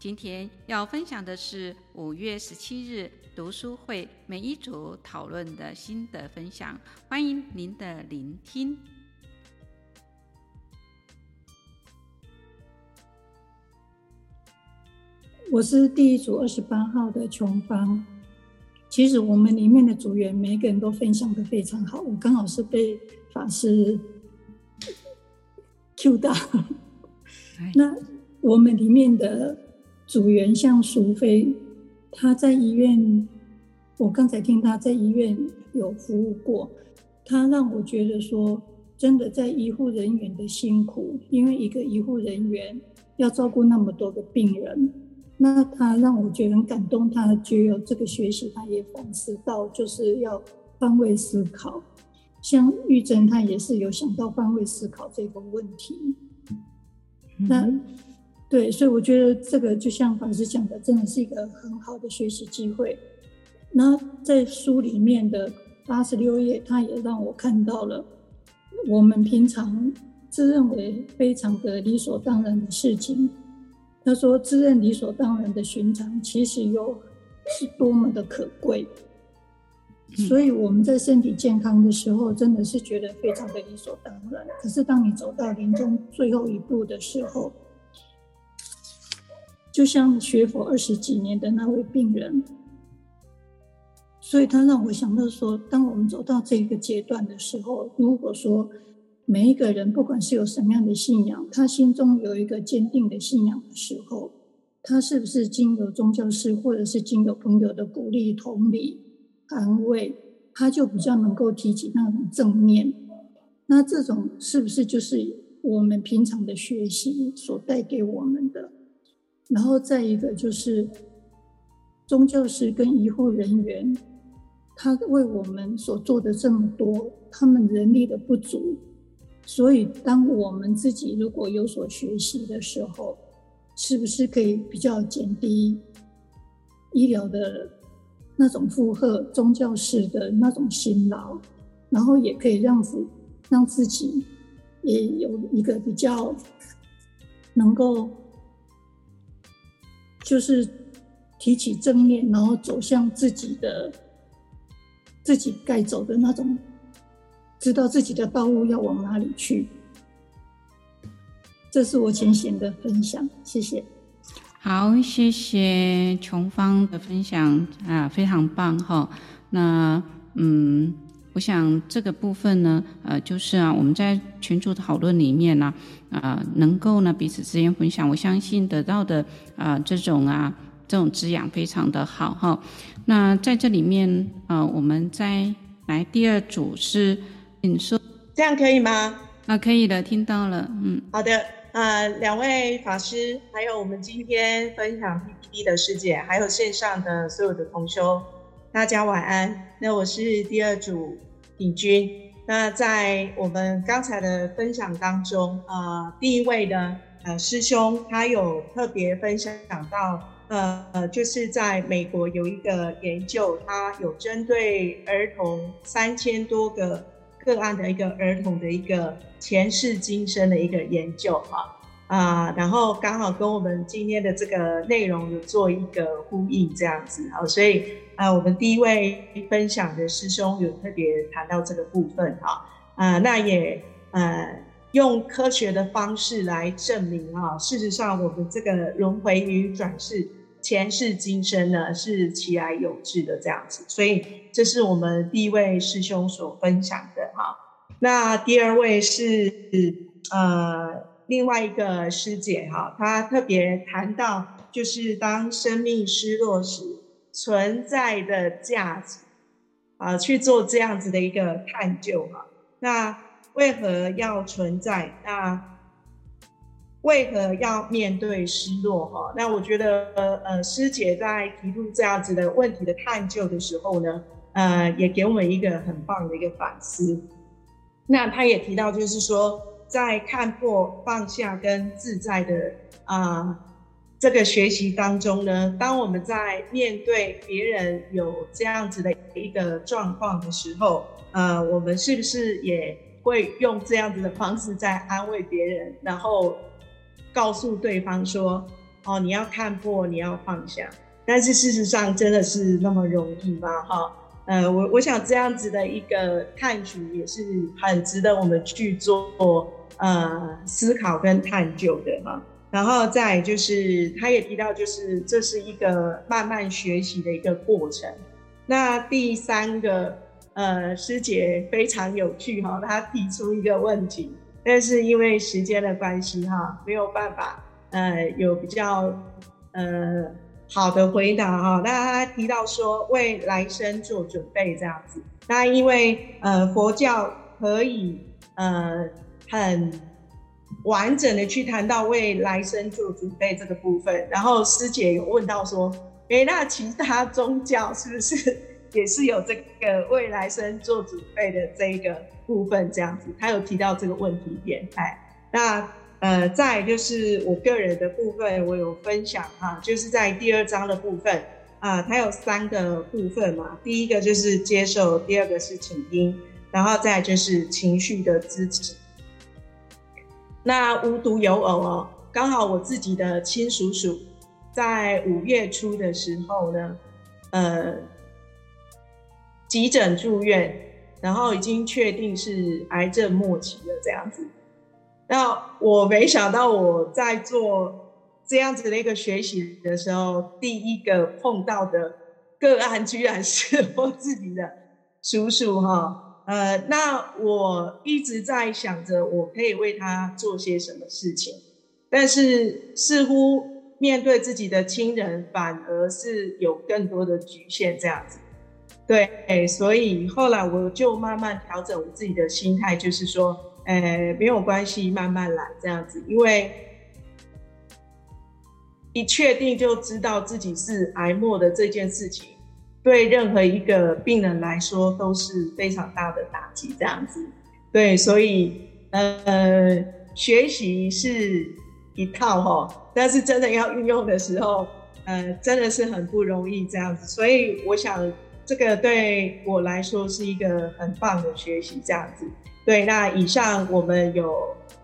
今天要分享的是五月十七日读书会每一组讨论的心得分享，欢迎您的聆听。我是第一组二十八号的琼芳。其实我们里面的组员每个人都分享的非常好，我刚好是被法师 Q 到。那我们里面的。组员像淑妃，她在医院，我刚才听她在医院有服务过，她让我觉得说，真的在医护人员的辛苦，因为一个医护人员要照顾那么多个病人，那她让我觉得很感动。她觉有这个学习，她也反思到，就是要换位思考。像玉珍，她也是有想到换位思考这个问题。嗯、那。对，所以我觉得这个就像法师讲的，真的是一个很好的学习机会。那在书里面的八十六页，他也让我看到了我们平常自认为非常的理所当然的事情。他说，自认理所当然的寻常，其实又是多么的可贵。所以我们在身体健康的时候，真的是觉得非常的理所当然。可是当你走到临终最后一步的时候，就像学佛二十几年的那位病人，所以他让我想到说，当我们走到这个阶段的时候，如果说每一个人不管是有什么样的信仰，他心中有一个坚定的信仰的时候，他是不是经由宗教师或者是经由朋友的鼓励、同理、安慰，他就比较能够提起那种正念。那这种是不是就是我们平常的学习所带给我们的？然后再一个就是，宗教师跟医护人员，他为我们所做的这么多，他们人力的不足，所以当我们自己如果有所学习的时候，是不是可以比较减低医疗的那种负荷，宗教师的那种辛劳，然后也可以让自让自己也有一个比较能够。就是提起正念，然后走向自己的自己该走的那种，知道自己的道路要往哪里去。这是我浅显的分享，谢谢。好，谢谢琼芳的分享啊，非常棒哈。那嗯。我想这个部分呢，呃，就是啊，我们在群组讨论里面呢，啊、呃，能够呢彼此之间分享，我相信得到的啊、呃、这种啊这种滋养非常的好哈。那在这里面啊、呃，我们再来第二组是，你说这样可以吗？啊，可以的，听到了，嗯，好的，呃，两位法师，还有我们今天分享 PPT 的师姐，还有线上的所有的同修。大家晚安。那我是第二组鼎君。那在我们刚才的分享当中，呃，第一位的呃师兄他有特别分享到，呃呃，就是在美国有一个研究，他有针对儿童三千多个个案的一个儿童的一个前世今生的一个研究啊。啊、然后刚好跟我们今天的这个内容有做一个呼应，这样子啊，所以啊、我们第一位分享的师兄有特别谈到这个部分哈，啊、那也呃用科学的方式来证明啊，事实上我们这个轮回与转世、前世今生呢是其来有自的这样子，所以这是我们第一位师兄所分享的哈，那第二位是呃。另外一个师姐哈，她特别谈到，就是当生命失落时存在的价值，啊，去做这样子的一个探究哈。那为何要存在？那为何要面对失落？哈，那我觉得，呃，师姐在提出这样子的问题的探究的时候呢，呃，也给我们一个很棒的一个反思。那她也提到，就是说，在看破、放下跟自在的啊、这个学习当中呢，当我们在面对别人有这样子的一个状况的时候，呃，我们是不是也会用这样子的方式在安慰别人，然后告诉对方说：“哦，你要看破，你要放下。”但是事实上，真的是那么容易吗？哈，呃，我我想这样子的一个探寻也是很值得我们去做呃思考跟探究的哈。然后再就是，他也提到，就是这是一个慢慢学习的一个过程。那第三个，呃，师姐非常有趣哈，她提出一个问题。但是因为时间的关系哈，没有办法呃有比较呃好的回答哈。那她提到说为来生做准备这样子。那因为呃佛教可以呃很完整的去谈到为来生做准备这个部分。然后师姐有问到说，诶，那其他宗教是不是也是有这个为来生做准备的这一个？部分这样子，他有提到这个问题点，哎，那呃，再就是我个人的部分，我有分享哈，就是在第二章的部分啊、它有三个部分嘛，第一个就是接受，第二个是倾听，然后再就是情绪的支持。那无独有偶哦，刚好我自己的亲叔叔在五月初的时候呢，呃，急诊住院。然后已经确定是癌症末期了，这样子。那我没想到我在做这样子的一个学习的时候，第一个碰到的个案居然是我自己的叔叔哈。呃，那我一直在想着我可以为他做些什么事情，但是似乎面对自己的亲人，反而是有更多的局限这样子。对，所以后来我就慢慢调整我自己的心态，就是说，呃，没有关系，慢慢来这样子。因为一确定就知道自己是癌末的这件事情，对任何一个病人来说都是非常大的打击，这样子。对，所以呃，学习是一套哈，但是真的要运用的时候，呃，真的是很不容易这样子。所以我想。这个对我来说是一个很棒的学习，这样子。对，那以上我们有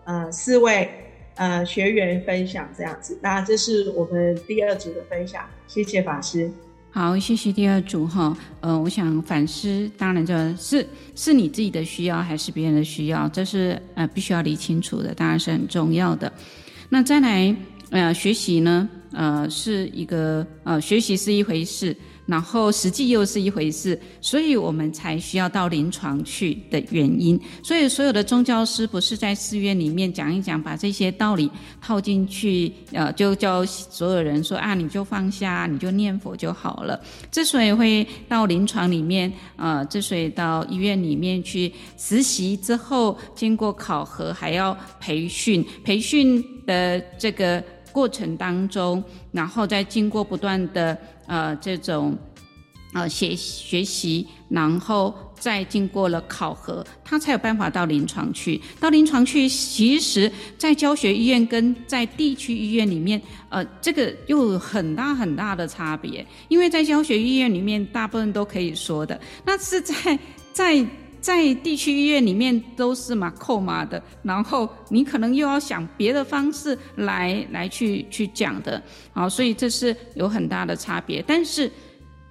呃四位呃学员分享这样子，那这是我们第二组的分享，谢谢法师。好，谢谢第二组哈。呃，我想反思，当然这是是你自己的需要还是别人的需要，这是呃必须要理清楚的，当然是很重要的。那再来呃学习呢，呃是一个呃学习是一回事。然后实际又是一回事，所以我们才需要到临床去的原因。所以所有的宗教师不是在寺院里面讲一讲，把这些道理套进去，呃，就教所有人说啊，你就放下，你就念佛就好了。之所以会到临床里面，呃，之所以到医院里面去实习之后，经过考核，还要培训，培训的这个过程当中，然后再经过不断的。呃，这种呃学学习，然后再经过了考核，他才有办法到临床去。到临床去，其实，在教学医院跟在地区医院里面，呃，这个又有很大很大的差别。因为在教学医院里面，大部分都可以说的，那是在在。在地区医院里面都是嘛扣码的，然后你可能又要想别的方式来来去去讲的，好，所以这是有很大的差别。但是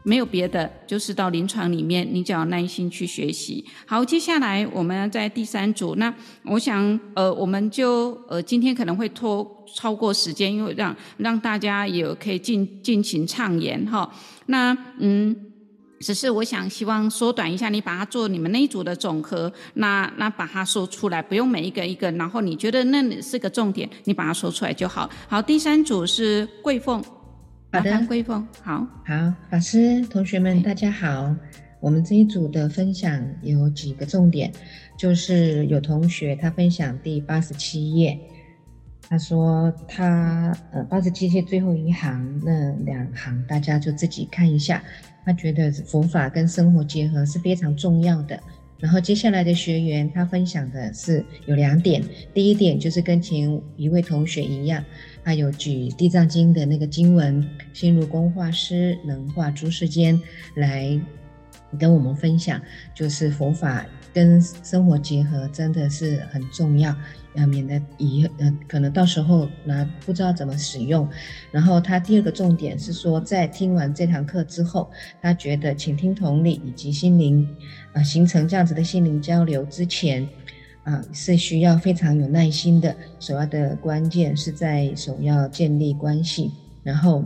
没有别的，就是到临床里面，你只要耐心去学习。好，接下来我们在第三组，那我想呃，我们就呃今天可能会拖超过时间，因为让让大家也可以尽尽情畅言哈。那嗯。只是我想希望缩短一下，你把它做你们那一组的总和，那那把它说出来，不用每一个一个，然后你觉得那是个重点，你把它说出来就好。好，第三组是桂凤，好的，桂凤，好，好，法师同学们大家好，我们这一组的分享有几个重点，就是有同学他分享第八十七页，他说他呃八十七页最后一行那两行，大家就自己看一下。他觉得佛法跟生活结合是非常重要的。然后接下来的学员他分享的是有两点，第一点就是跟前一位同学一样，他有举《地藏经》的那个经文“心如工画师，能画诸世间”来跟我们分享，就是佛法跟生活结合真的是很重要。呃，免得以呃可能到时候呢不知道怎么使用。然后他第二个重点是说，在听完这堂课之后，他觉得倾听同理以及心灵啊、呃、形成这样子的心灵交流之前，啊、是需要非常有耐心的。首要的关键是在首要建立关系，然后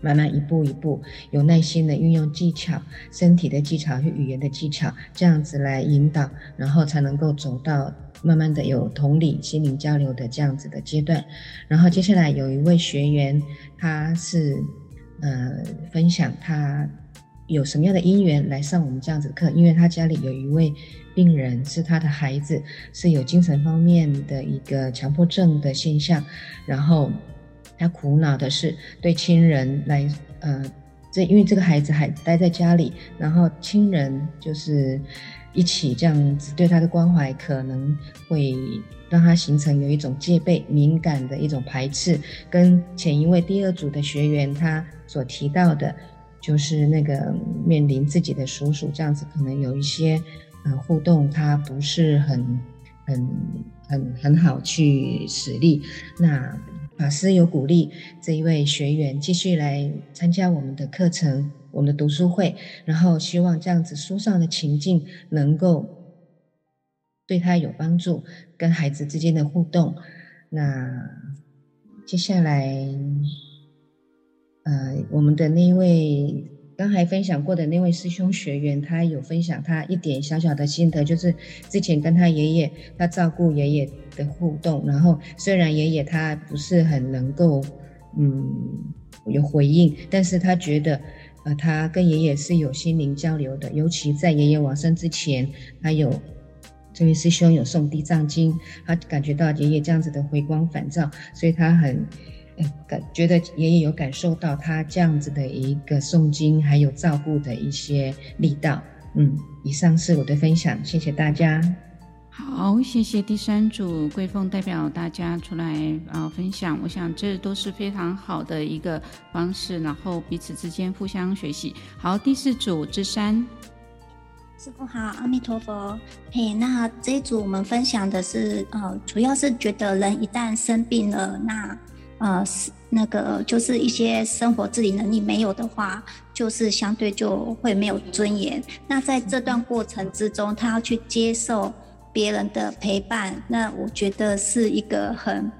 慢慢一步一步有耐心的运用技巧、身体的技巧和语言的技巧，这样子来引导，然后才能够走到。慢慢的有同理心灵交流的这样子的阶段，然后接下来有一位学员，他是呃分享他有什么样的因缘来上我们这样子的课，因为他家里有一位病人是他的孩子，是有精神方面的一个强迫症的现象，然后他苦恼的是对亲人来呃这因为这个孩子还待在家里，然后亲人就是。一起这样子对他的关怀，可能会让他形成有一种戒备、敏感的一种排斥。跟前一位第二组的学员他所提到的，就是那个面临自己的叔叔这样子，可能有一些呃互动，他不是很很很很好去实力。那老师有鼓励这一位学员继续来参加我们的课程。我们的读书会，然后希望这样子书上的情境能够对他有帮助，跟孩子之间的互动。那接下来，呃，我们的那一位刚才分享过的那位师兄学员，他有分享他一点小小的心得，就是之前跟他爷爷，他照顾爷爷的互动。然后虽然爷爷他不是很能够，嗯，有回应，但是他觉得。呃，他跟爷爷是有心灵交流的，尤其在爷爷往生之前，他有这位师兄有诵《地藏经》，他感觉到爷爷这样子的回光返照，所以他很感觉得爷爷有感受到他这样子的一个诵经还有照顾的一些力道。嗯，以上是我的分享，谢谢大家。好，谢谢第三组桂凤代表大家出来啊、呃、分享，我想这都是非常好的一个方式，然后彼此之间互相学习。好，第四组之山，师傅好，阿弥陀佛。嘿，那这一组我们分享的是呃，主要是觉得人一旦生病了，那呃是那个就是一些生活自理能力没有的话，就是相对就会没有尊严。那在这段过程之中，他要去接受。别人的陪伴，那我觉得是一个很、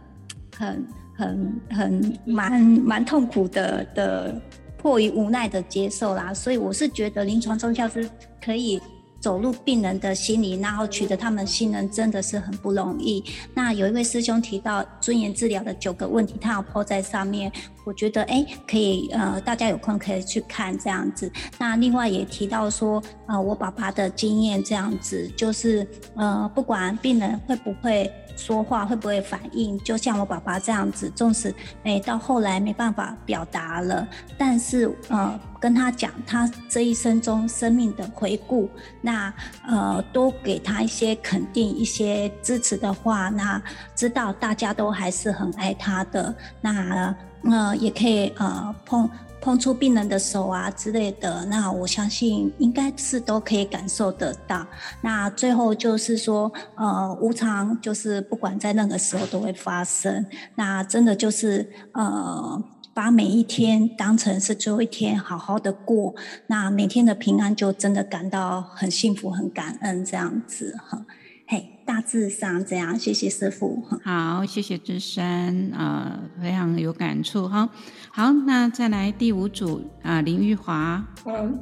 很、很、很蛮蛮痛苦的的，迫于无奈的接受啦。所以我是觉得临床宗教师可以。走入病人的心里，然后取得他们信任，真的是很不容易。那有一位师兄提到尊严治疗的九个问题，他要抛在上面，我觉得哎，可以呃，大家有空可以去看这样子。那另外也提到说，呃，我爸爸的经验这样子，就是呃，不管病人会不会。说话会不会反应？就像我爸爸这样子，纵使诶到后来没办法表达了，但是呃跟他讲他这一生中生命的回顾，那呃多给他一些肯定、一些支持的话，那知道大家都还是很爱他的，那呃也可以呃碰。碰触病人的手啊之类的，那我相信应该是都可以感受得到。那最后就是说，呃，无常就是不管在任何时候都会发生。那真的就是呃，把每一天当成是最后一天，好好的过。那每天的平安就真的感到很幸福、很感恩这样子哈。嘿，大致上这样，谢谢师傅。好，谢谢芝山啊、呃，非常有感触哈。好，那再来第五组啊、呃，林玉华。嗯，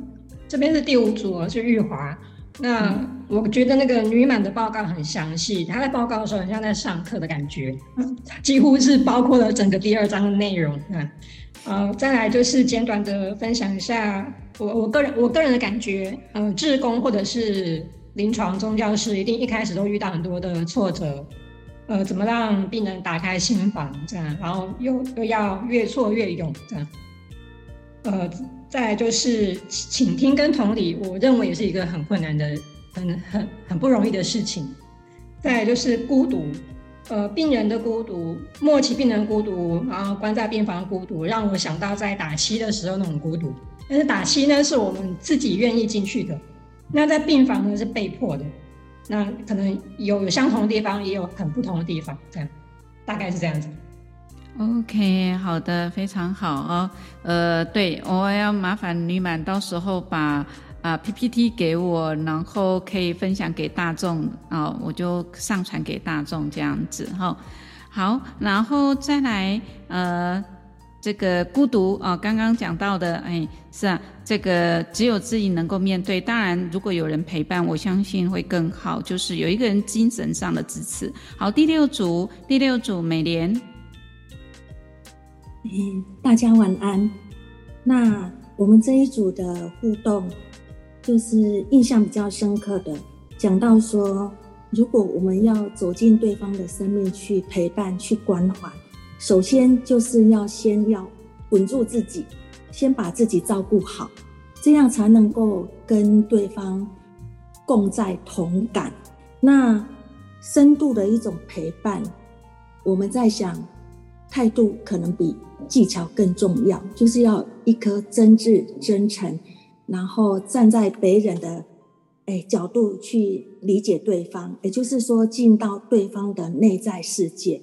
这边是第五组，是玉华。那我觉得那个女满的报告很详细，她在报告的时候很像在上课的感觉，几乎是包括了整个第二章的内容。嗯，呃，再来就是简短的分享一下我我个人我个人的感觉，呃，志工或者是。临床宗教师一定一开始都遇到很多的挫折，呃，怎么让病人打开心房这样，然后又又要越挫越勇这样。呃，再就是倾听跟同理，我认为也是一个很困难的、很很很不容易的事情。再就是孤独。呃，病人的孤独，末期病人孤独，然后关在病房孤独，让我想到在打七的时候那种孤独。但是打七呢，是我们自己愿意进去的；那在病房呢，是被迫的。那可能有有相同的地方，也有很不同的地方，这样大概是这样子。OK，好的，非常好哦。呃，对，我要麻烦女满，到时候把。啊，PPT 给我，然后可以分享给大众啊，我就上传给大众这样子哈。好，然后再来呃，这个孤独啊，刚刚讲到的，哎，是啊，这个只有自己能够面对。当然，如果有人陪伴，我相信会更好，就是有一个人精神上的支持。好，第六组，第六组美莲，嗯，大家晚安。那我们这一组的互动。就是印象比较深刻的，讲到说，如果我们要走进对方的生命去陪伴、去关怀，首先就是要先要稳住自己，先把自己照顾好，这样才能够跟对方共在同感。那深度的一种陪伴，我们在想，态度可能比技巧更重要，就是要一颗真挚、真诚。然后站在别人的哎角度去理解对方，也就是说进到对方的内在世界，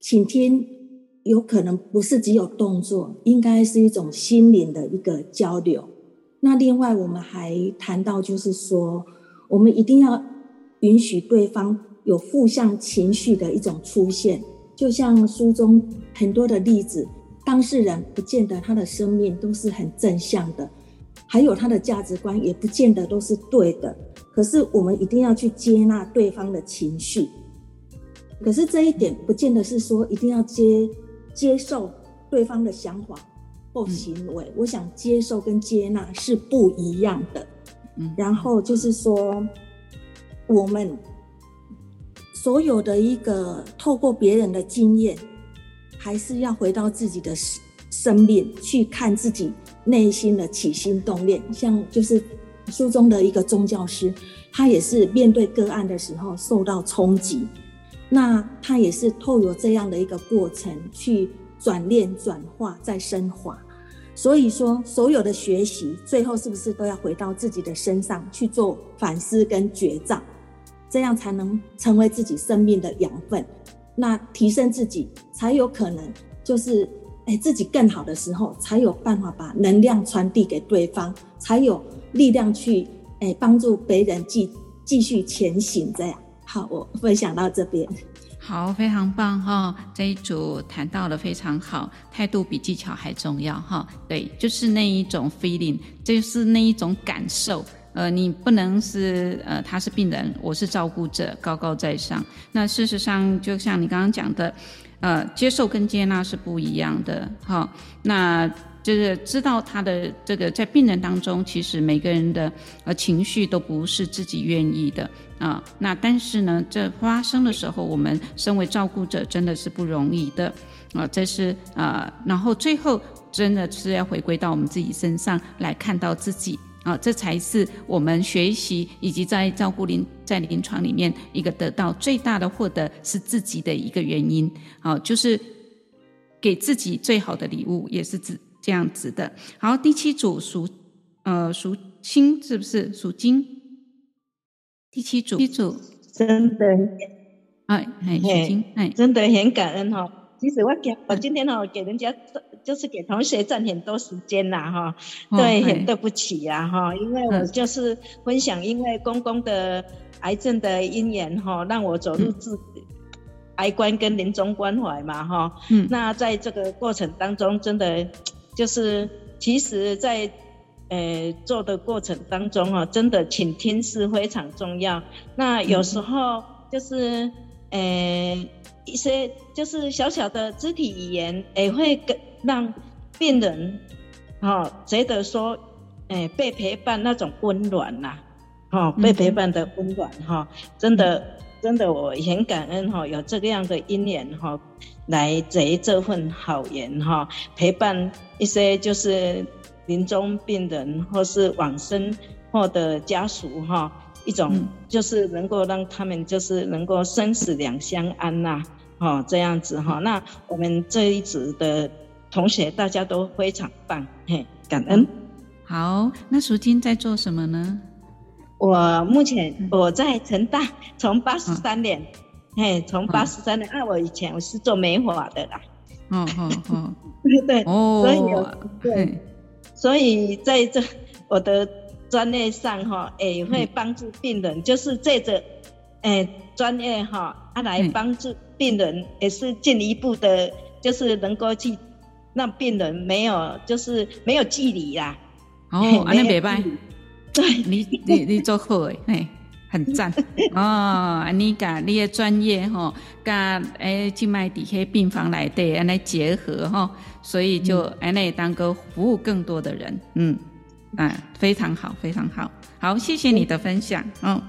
倾听有可能不是只有动作，应该是一种心灵的一个交流。那另外我们还谈到，就是说我们一定要允许对方有负向情绪的一种出现，就像书中很多的例子，当事人不见得他的生命都是很正向的。还有他的价值观也不见得都是对的，可是我们一定要去接纳对方的情绪。可是这一点不见得是说一定要接接受对方的想法或行为。我想接受跟接纳是不一样的。嗯然后就是说，我们所有的一个透过别人的经验，还是要回到自己的生命去看自己。内心的起心动念，像就是书中的一个宗教师，他也是面对个案的时候受到冲击，那他也是透过这样的一个过程去转念、转化、再升华。所以说，所有的学习最后是不是都要回到自己的身上去做反思跟觉照，这样才能成为自己生命的养分，那提升自己才有可能就是。哎，自己更好的时候，才有办法把能量传递给对方，才有力量去哎帮助别人继继续前行。这样，好，我分享到这边。好，非常棒哈、哦！这一组谈到的非常好，态度比技巧还重要哈、对，就是那一种 feeling，就是那一种感受。呃，你不能是呃，他是病人，我是照顾者，高高在上。那事实上，就像你刚刚讲的。呃，接受跟接纳是不一样的，哈。那就是知道他的这个在病人当中，其实每个人的呃情绪都不是自己愿意的啊。那但是呢，这发生的时候，我们身为照顾者真的是不容易的啊。这是啊，然后最后真的是要回归到我们自己身上来看到自己。啊，这才是我们学习以及在照顾临在临床里面一个得到最大的获得是自己的一个原因。好，就是给自己最好的礼物，也是自这样子的。好，第七组属呃属金是不是？属金？第七组，七组。真的，哎哎属金哎，真的很感恩哈。其实我给我今天哈给人家。就是给同学占很多时间啦，哈，对，很对不起呀，哈，因为我就是分享，因为公公的癌症的因缘，哈，让我走入自癌观跟临终关怀嘛，哈，嗯，那在这个过程当中，真的就是，其实在呃做的过程当中，哈，真的倾听是非常重要。那有时候就是，呃，一些就是小小的肢体语言也会跟。让病人，哦，觉得说，哎，被陪伴那种温暖呐，哦，被陪伴的温暖哈，真的，真的我很感恩哈，有这个样的因缘哈，来结这份好缘哈，陪伴一些就是临终病人或是往生后的家属哈，一种就是能够让他们就是能够生死两相安呐，哦这样子哈，那我们这一组的同学大家都非常棒，嘿，感恩。好，那淑金在做什么呢？我目前我在成大，从八十三年，嘿、嗯，从八十三年，啊，我以前我是做美发的啦，嗯嗯嗯，对，哦，所以对，所以在这我的专业上哈，也会帮助病人，嗯、就是这个，诶，专业哈，啊来帮助病人，也是进一步的，就是能够去让病人没有，就是没有距离啦，哦，安尼袂歹。对。你，你你做好诶，嘿，很赞。哦。你甲你的专业吼，甲诶，静脉底下病房来对，安尼结合吼，所以就安尼当个服务更多的人，嗯，啊，非常好，非常好，好，谢谢你的分享，嗯，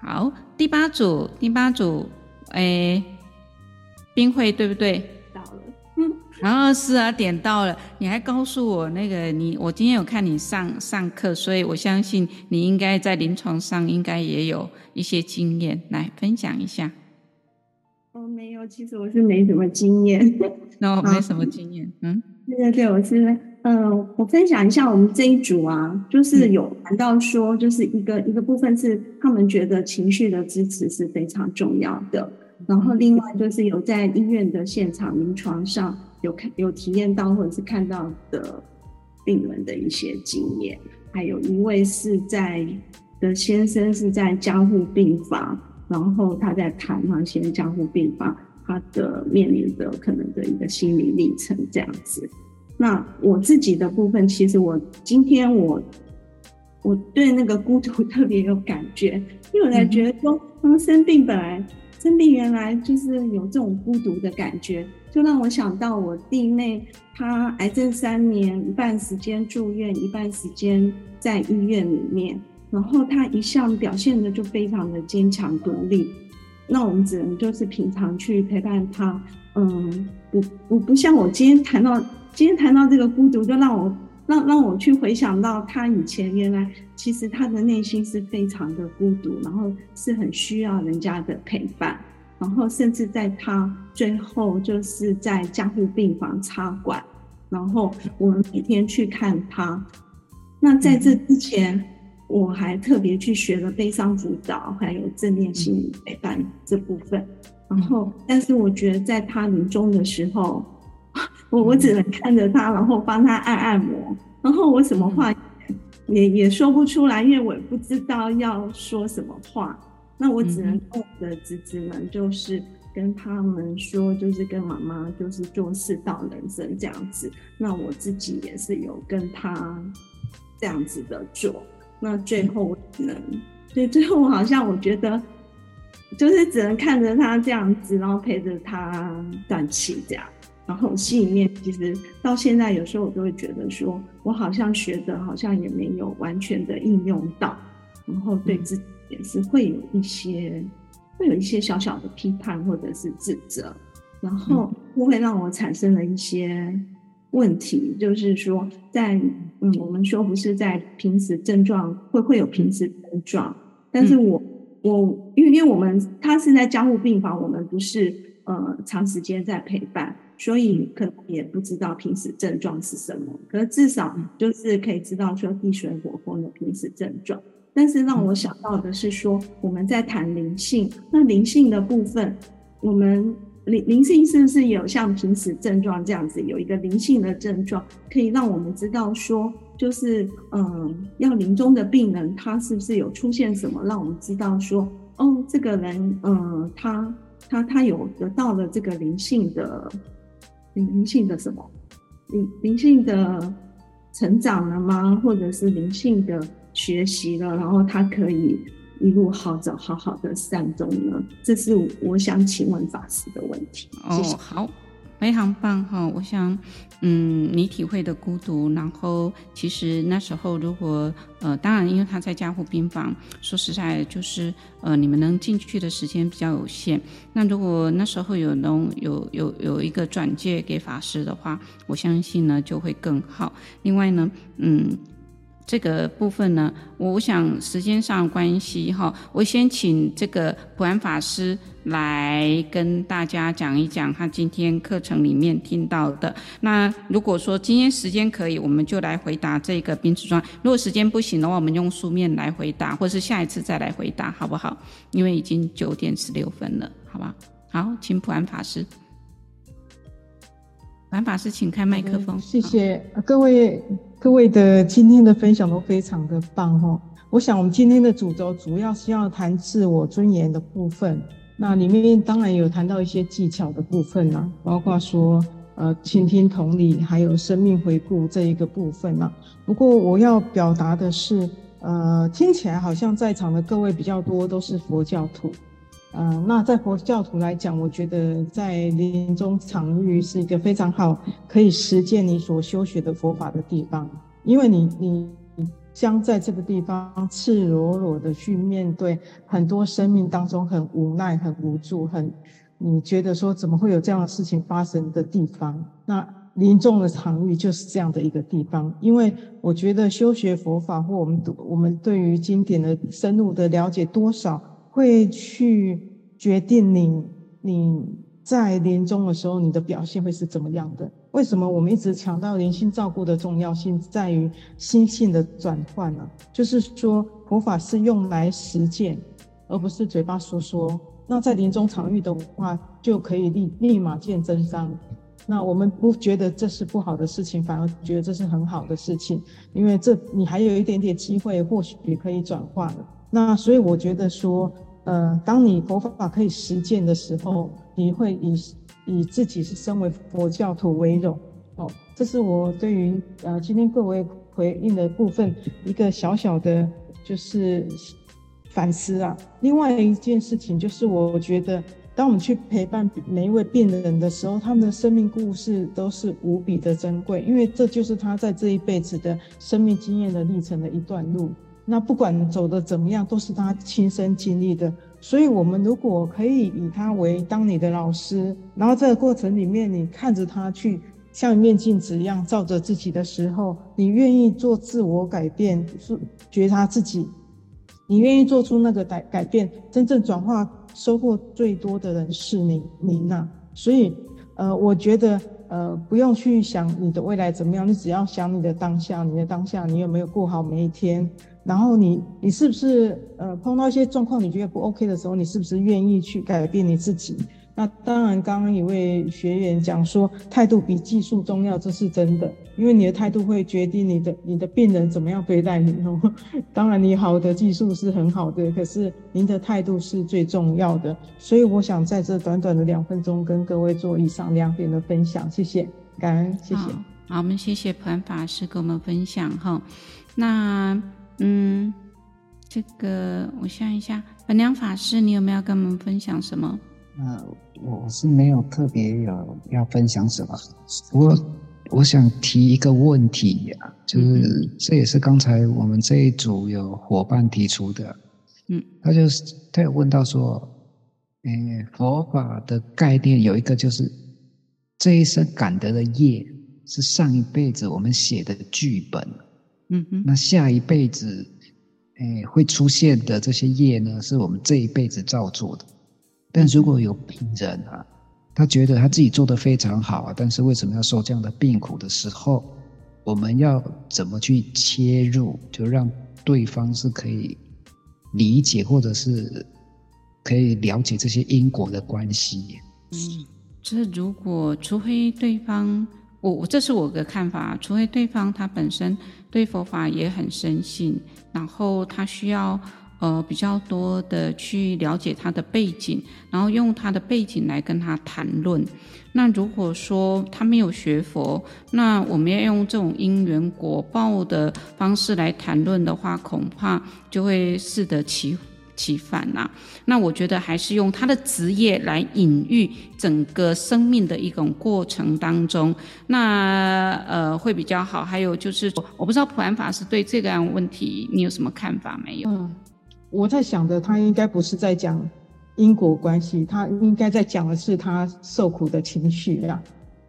好，第八组，第八组，诶，冰慧对不对？然后是啊，点到了，你还告诉我那个你，我今天有看你上上课，所以我相信你应该在临床上应该也有一些经验，来分享一下。哦，没有，其实我是没什么经验。那、哦、没什么经验，嗯，对对对，我是，嗯、呃，我分享一下我们这一组啊，就是有谈到说，就是一个、嗯、一个部分是他们觉得情绪的支持是非常重要的，然后另外就是有在医院的现场临床上。有看有体验到或者是看到的病人的一些经验，还有一位是在的先生是在加护病房，然后他在谈那些加护病房他的面临的可能的一个心理历程这样子。那我自己的部分，其实我今天我我对那个孤独特别有感觉，因为我在觉得说，嗯，生病本来生病原来就是有这种孤独的感觉。就让我想到我弟妹，她癌症三年，一半时间住院，一半时间在医院里面。然后她一向表现的就非常的坚强独立。那我们只能就是平常去陪伴她。嗯，不不不像我今天谈到今天谈到这个孤独，就让我让让我去回想到他以前原来其实他的内心是非常的孤独，然后是很需要人家的陪伴。然后甚至在他最后就是在加护病房插管，然后我们每天去看他。那在这之前，我还特别去学了悲伤辅导，还有正念心理陪伴这部分。然后，但是我觉得在他临终的时候，我我只能看着他，然后帮他按按摩，然后我什么话也也说不出来，因为我也不知道要说什么话。那我只能跟我的侄子们，就是跟他们说，就是跟妈妈，就是做事到人生这样子。那我自己也是有跟他这样子的做。那最后我只能，对，最后我好像我觉得，就是只能看着他这样子，然后陪着他断气这样。然后心里面其实到现在，有时候我都会觉得说，我好像学的，好像也没有完全的应用到，然后对自己。也是会有一些，会有一些小小的批判或者是自责，然后会让我产生了一些问题，就是说在嗯，我们说不是在平时症状会会有平时症状，但是我我因为因为我们他是在加护病房，我们不是呃长时间在陪伴，所以可能也不知道平时症状是什么，可是至少就是可以知道说地水火风的平时症状。但是让我想到的是说，我们在谈灵性，那灵性的部分，我们灵灵性是不是有像平时症状这样子，有一个灵性的症状，可以让我们知道说，就是嗯，要临终的病人他是不是有出现什么，让我们知道说，哦，这个人嗯，他他他有得到了这个灵性的灵灵性的什么灵灵性的成长了吗？或者是灵性的？学习了，然后他可以一路好走，好好的善终呢？这是我想请问法师的问题。哦，好，非常棒哈！我想，嗯，你体会的孤独，然后其实那时候如果呃，当然因为他在加护病房，说实在就是呃，你们能进去的时间比较有限。那如果那时候有能有有有一个转介给法师的话，我相信呢就会更好。另外呢，嗯。这个部分呢，我想时间上关系哈，我先请这个普安法师来跟大家讲一讲他今天课程里面听到的。那如果说今天时间可以，我们就来回答这个冰瓷砖；如果时间不行的话，我们用书面来回答，或是下一次再来回答，好不好？因为已经九点十六分了，好吧？好，请普安法师。普安法师，请开麦克风。谢谢各位。各位的今天的分享都非常的棒哈，我想我们今天的主轴主要是要谈自我尊严的部分，那里面当然有谈到一些技巧的部分啦，包括说呃倾听同理，还有生命回顾这一个部分啦。不过我要表达的是，呃，听起来好像在场的各位比较多都是佛教徒。嗯、那在佛教徒来讲，我觉得在临终场域是一个非常好可以实践你所修学的佛法的地方，因为你你将在这个地方赤裸裸的去面对很多生命当中很无奈、很无助、很你觉得说怎么会有这样的事情发生的地方。那临终的场域就是这样的一个地方，因为我觉得修学佛法或我们我们对于经典的深入的了解多少。会去决定你你在临终的时候，你的表现会是怎么样的？为什么我们一直强调灵性照顾的重要性，在于心性的转换呢？就是说，佛法是用来实践，而不是嘴巴说说。那在临终场域的话，就可以立立马见真章。那我们不觉得这是不好的事情，反而觉得这是很好的事情，因为这你还有一点点机会，或许也可以转化了。那所以我觉得说，呃，当你佛法可以实践的时候，你会以以自己是身为佛教徒为荣。哦，这是我对于呃今天各位回应的部分一个小小的，就是反思啊。另外一件事情就是，我觉得当我们去陪伴每一位病人的时候，他们的生命故事都是无比的珍贵，因为这就是他在这一辈子的生命经验的历程的一段路。那不管走的怎么样，都是他亲身经历的。所以，我们如果可以以他为当你的老师，然后这个过程里面，你看着他去像一面镜子一样照着自己的时候，你愿意做自我改变，是觉察自己，你愿意做出那个改改变，真正转化收获最多的人是你，你呐。所以，呃，我觉得。呃，不用去想你的未来怎么样，你只要想你的当下，你的当下，你有没有过好每一天？然后你，你是不是呃碰到一些状况，你觉得不 OK 的时候，你是不是愿意去改变你自己？那当然，刚刚一位学员讲说，态度比技术重要，这是真的，因为你的态度会决定你的你的病人怎么样对待你哦。当然，你好的技术是很好的，可是您的态度是最重要的。所以，我想在这短短的两分钟跟各位做以上两点的分享，谢谢，感恩，谢谢。好，我们谢谢普安法师跟我们分享哈。那，嗯，这个我想一下，本良法师，你有没有跟我们分享什么？呃，我是没有特别有要分享什么，我我想提一个问题呀，就是这也是刚才我们这一组有伙伴提出的，嗯，他就是他有问到说，诶，佛法的概念有一个就是这一生感得的业是上一辈子我们写的剧本，嗯嗯，那下一辈子，哎，会出现的这些业呢，是我们这一辈子造作的。但如果有病人啊，他觉得他自己做的非常好啊，但是为什么要受这样的病苦的时候，我们要怎么去切入，就让对方是可以理解，或者是可以了解这些因果的关系？嗯，这如果除非对方，我这是我的看法，除非对方他本身对佛法也很深信，然后他需要。呃，比较多的去了解他的背景，然后用他的背景来跟他谈论。那如果说他没有学佛，那我们要用这种因缘果报的方式来谈论的话，恐怕就会适得其其反呐。那我觉得还是用他的职业来隐喻整个生命的一种过程当中，那呃会比较好。还有就是，我不知道普安法师对这个样问题你有什么看法没有？嗯，我在想的，他应该不是在讲因果关系，他应该在讲的是他受苦的情绪呀，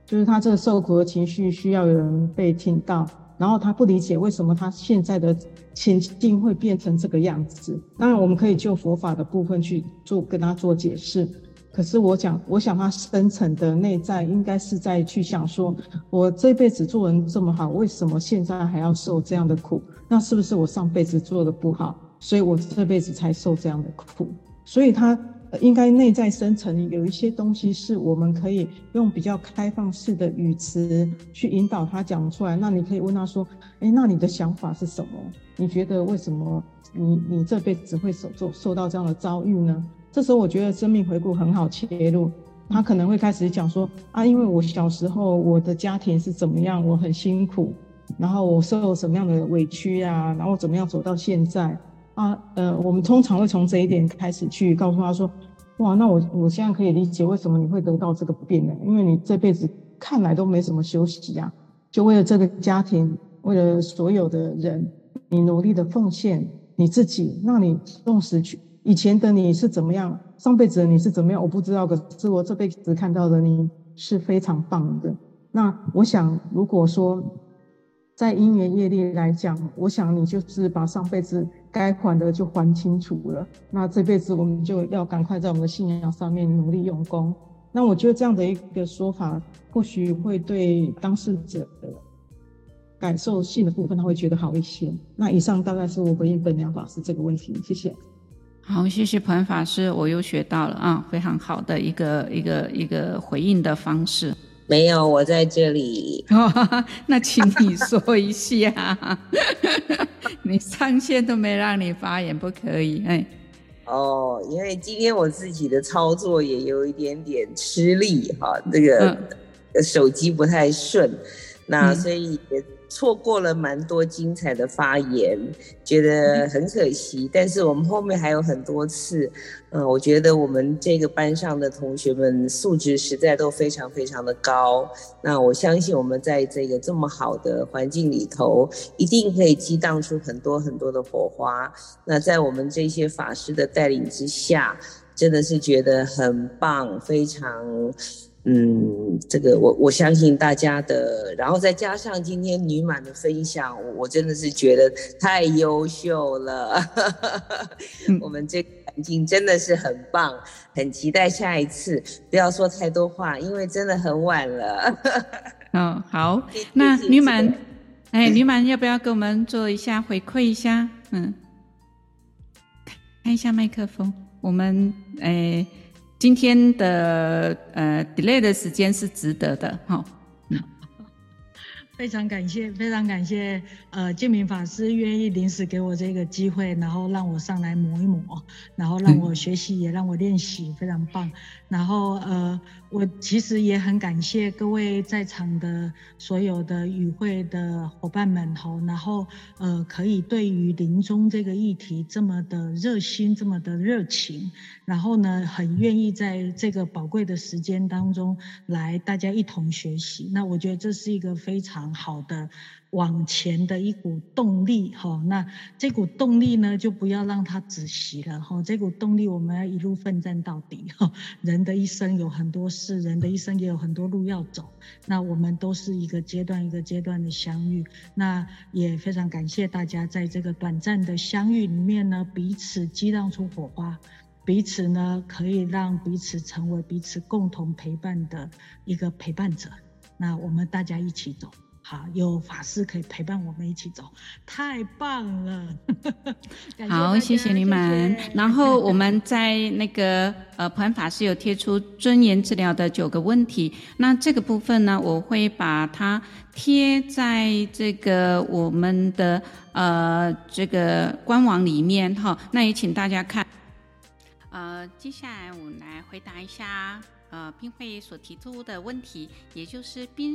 就是他这个受苦的情绪需要有人被听到。然后他不理解为什么他现在的情境会变成这个样子。当然，我们可以就佛法的部分去做跟他做解释。可是我讲，我想他深层的内在应该是在去想说，我这辈子做人这么好，为什么现在还要受这样的苦？那是不是我上辈子做的不好，所以我这辈子才受这样的苦？所以他。应该内在深层有一些东西是我们可以用比较开放式的语词去引导他讲出来。那你可以问他说：“诶，那你的想法是什么？你觉得为什么你你这辈子会受受受到这样的遭遇呢？”这时候我觉得生命回顾很好切入。他可能会开始讲说：“啊，因为我小时候我的家庭是怎么样，我很辛苦，然后我受什么样的委屈啊，然后怎么样走到现在。”啊，呃，我们通常会从这一点开始去告诉他说，哇，那我我现在可以理解为什么你会得到这个病了，因为你这辈子看来都没什么休息呀，就为了这个家庭，为了所有的人，你努力的奉献你自己，那你纵使去以前的你是怎么样，上辈子你是怎么样，我不知道，可是我这辈子看到的你是非常棒的。那我想，如果说在因缘业力来讲，我想你就是把上辈子。该还的就还清楚了，那这辈子我们就要赶快在我们的信仰上面努力用功。那我觉得这样的一个说法，或许会对当事者的感受性的部分，他会觉得好一些。那以上大概是我回应本良法师这个问题，谢谢。好，谢谢普安法师，我又学到了啊，非常好的一个一个一个回应的方式。没有，我在这里。哦，那请你说一下，你上线都没让你发言，不可以。哎，哦，因为今天我自己的操作也有一点点吃力哈，这个手机不太顺，嗯、那所以也。错过了蛮多精彩的发言，觉得很可惜。但是我们后面还有很多次，嗯，我觉得我们这个班上的同学们素质实在都非常非常的高。那我相信我们在这个这么好的环境里头，一定可以激荡出很多很多的火花。那在我们这些法师的带领之下，真的是觉得很棒，非常。嗯，这个我我相信大家的，然后再加上今天女满的分享，我真的是觉得太优秀了。我们这个环境真的是很棒，很期待下一次。不要说太多话，因为真的很晚了。嗯，好，那女满，哎，女满要不要给我们做一下回馈一下？嗯，开一下麦克风，我们哎。今天的呃 delay 的时间是值得的，哈，非常感谢，非常感谢，呃，建明法师愿意临时给我这个机会，然后让我上来磨一磨，然后让我学习，也让我练习，非常棒。然后呃。我其实也很感谢各位在场的所有的与会的伙伴们吼，然后呃可以对于临终这个议题这么的热心，这么的热情，然后呢很愿意在这个宝贵的时间当中来大家一同学习，那我觉得这是一个非常好的。往前的一股动力，哈，那这股动力呢，就不要让它止息了，哈，这股动力我们要一路奋战到底，哈，人的一生有很多事，人的一生也有很多路要走，那我们都是一个阶段一个阶段的相遇，那也非常感谢大家在这个短暂的相遇里面呢，彼此激荡出火花，彼此呢可以让彼此成为彼此共同陪伴的一个陪伴者，那我们大家一起走。好，有法师可以陪伴我们一起走，太棒了！好，谢谢你们。谢谢。然后我们在那个呃，普安法师有贴出尊严治疗的九个问题，那这个部分呢，我会把它贴在这个我们的呃这个官网里面哈。那也请大家看。呃，接下来我们来回答一下呃冰慧所提出的问题，也就是冰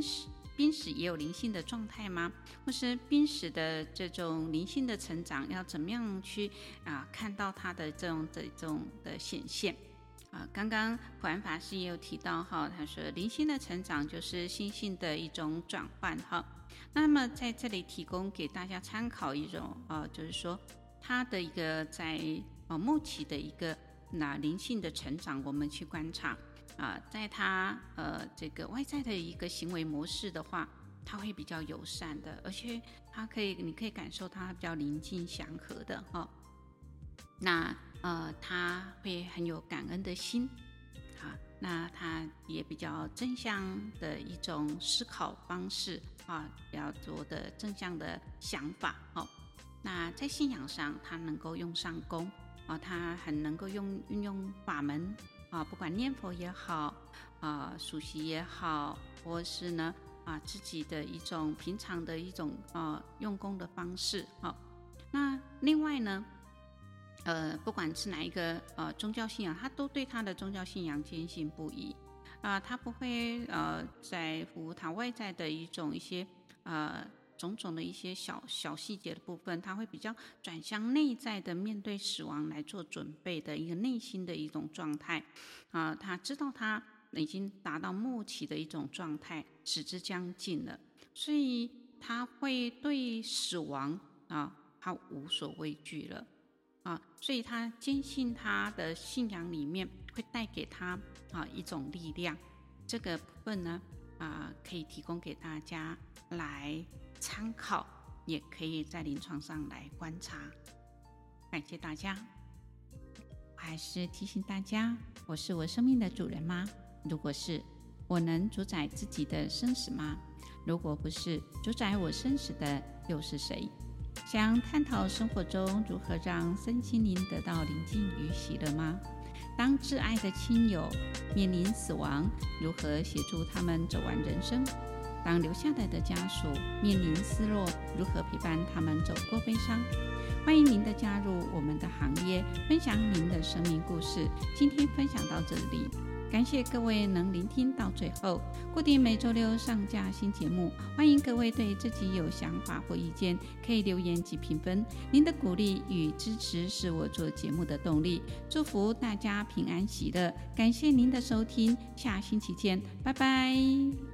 濒死也有灵性的状态吗？或是濒死的这种灵性的成长，要怎么样去啊看到它的这种这种的显现？啊，刚刚普安法师也有提到哈，他说灵性的成长就是心性的一种转换哈。那么在这里提供给大家参考一种啊，就是说他的一个在啊末期的一个那灵性的成长，我们去观察啊，在他呃这个外在的一个行为模式的话，他会比较友善的，而且他可以你可以感受他比较宁静祥和的哈。那呃，他会很有感恩的心，啊，那他也比较正向的一种思考方式啊，比较多的正向的想法哦。那在信仰上，他能够用上功啊，他很能够用运用法门啊，不管念佛也好啊，数息也好，或是呢啊自己的一种平常的一种啊用功的方式啊。那另外呢，呃，不管是哪一个呃宗教信仰，他都对他的宗教信仰坚信不疑啊、他不会呃在乎他外在的一种一些呃种种的一些小小细节的部分，他会比较转向内在的面对死亡来做准备的一个内心的一种状态。啊、他知道他已经达到末期的一种状态，死之将近了，所以他会对死亡啊，他无所畏惧了。啊，所以他坚信他的信仰里面会带给他啊一种力量，这个部分呢啊可以提供给大家来参考，也可以在临床上来观察。感谢大家，我还是提醒大家，我是我生命的主人吗？如果是，我能主宰自己的生死吗？如果不是，主宰我生死的又是谁？想探讨生活中如何让身心灵得到宁静与喜乐吗？当挚爱的亲友面临死亡，如何协助他们走完人生？当留下来的家属面临失落，如何陪伴他们走过悲伤？欢迎您的加入我们的行列，分享您的生命故事。今天分享到这里。感谢各位能聆听到最后，固定每周六上架新节目，欢迎各位对自己有想法或意见，可以留言及评分。您的鼓励与支持是我做节目的动力。祝福大家平安喜乐，感谢您的收听，下星期见，拜拜。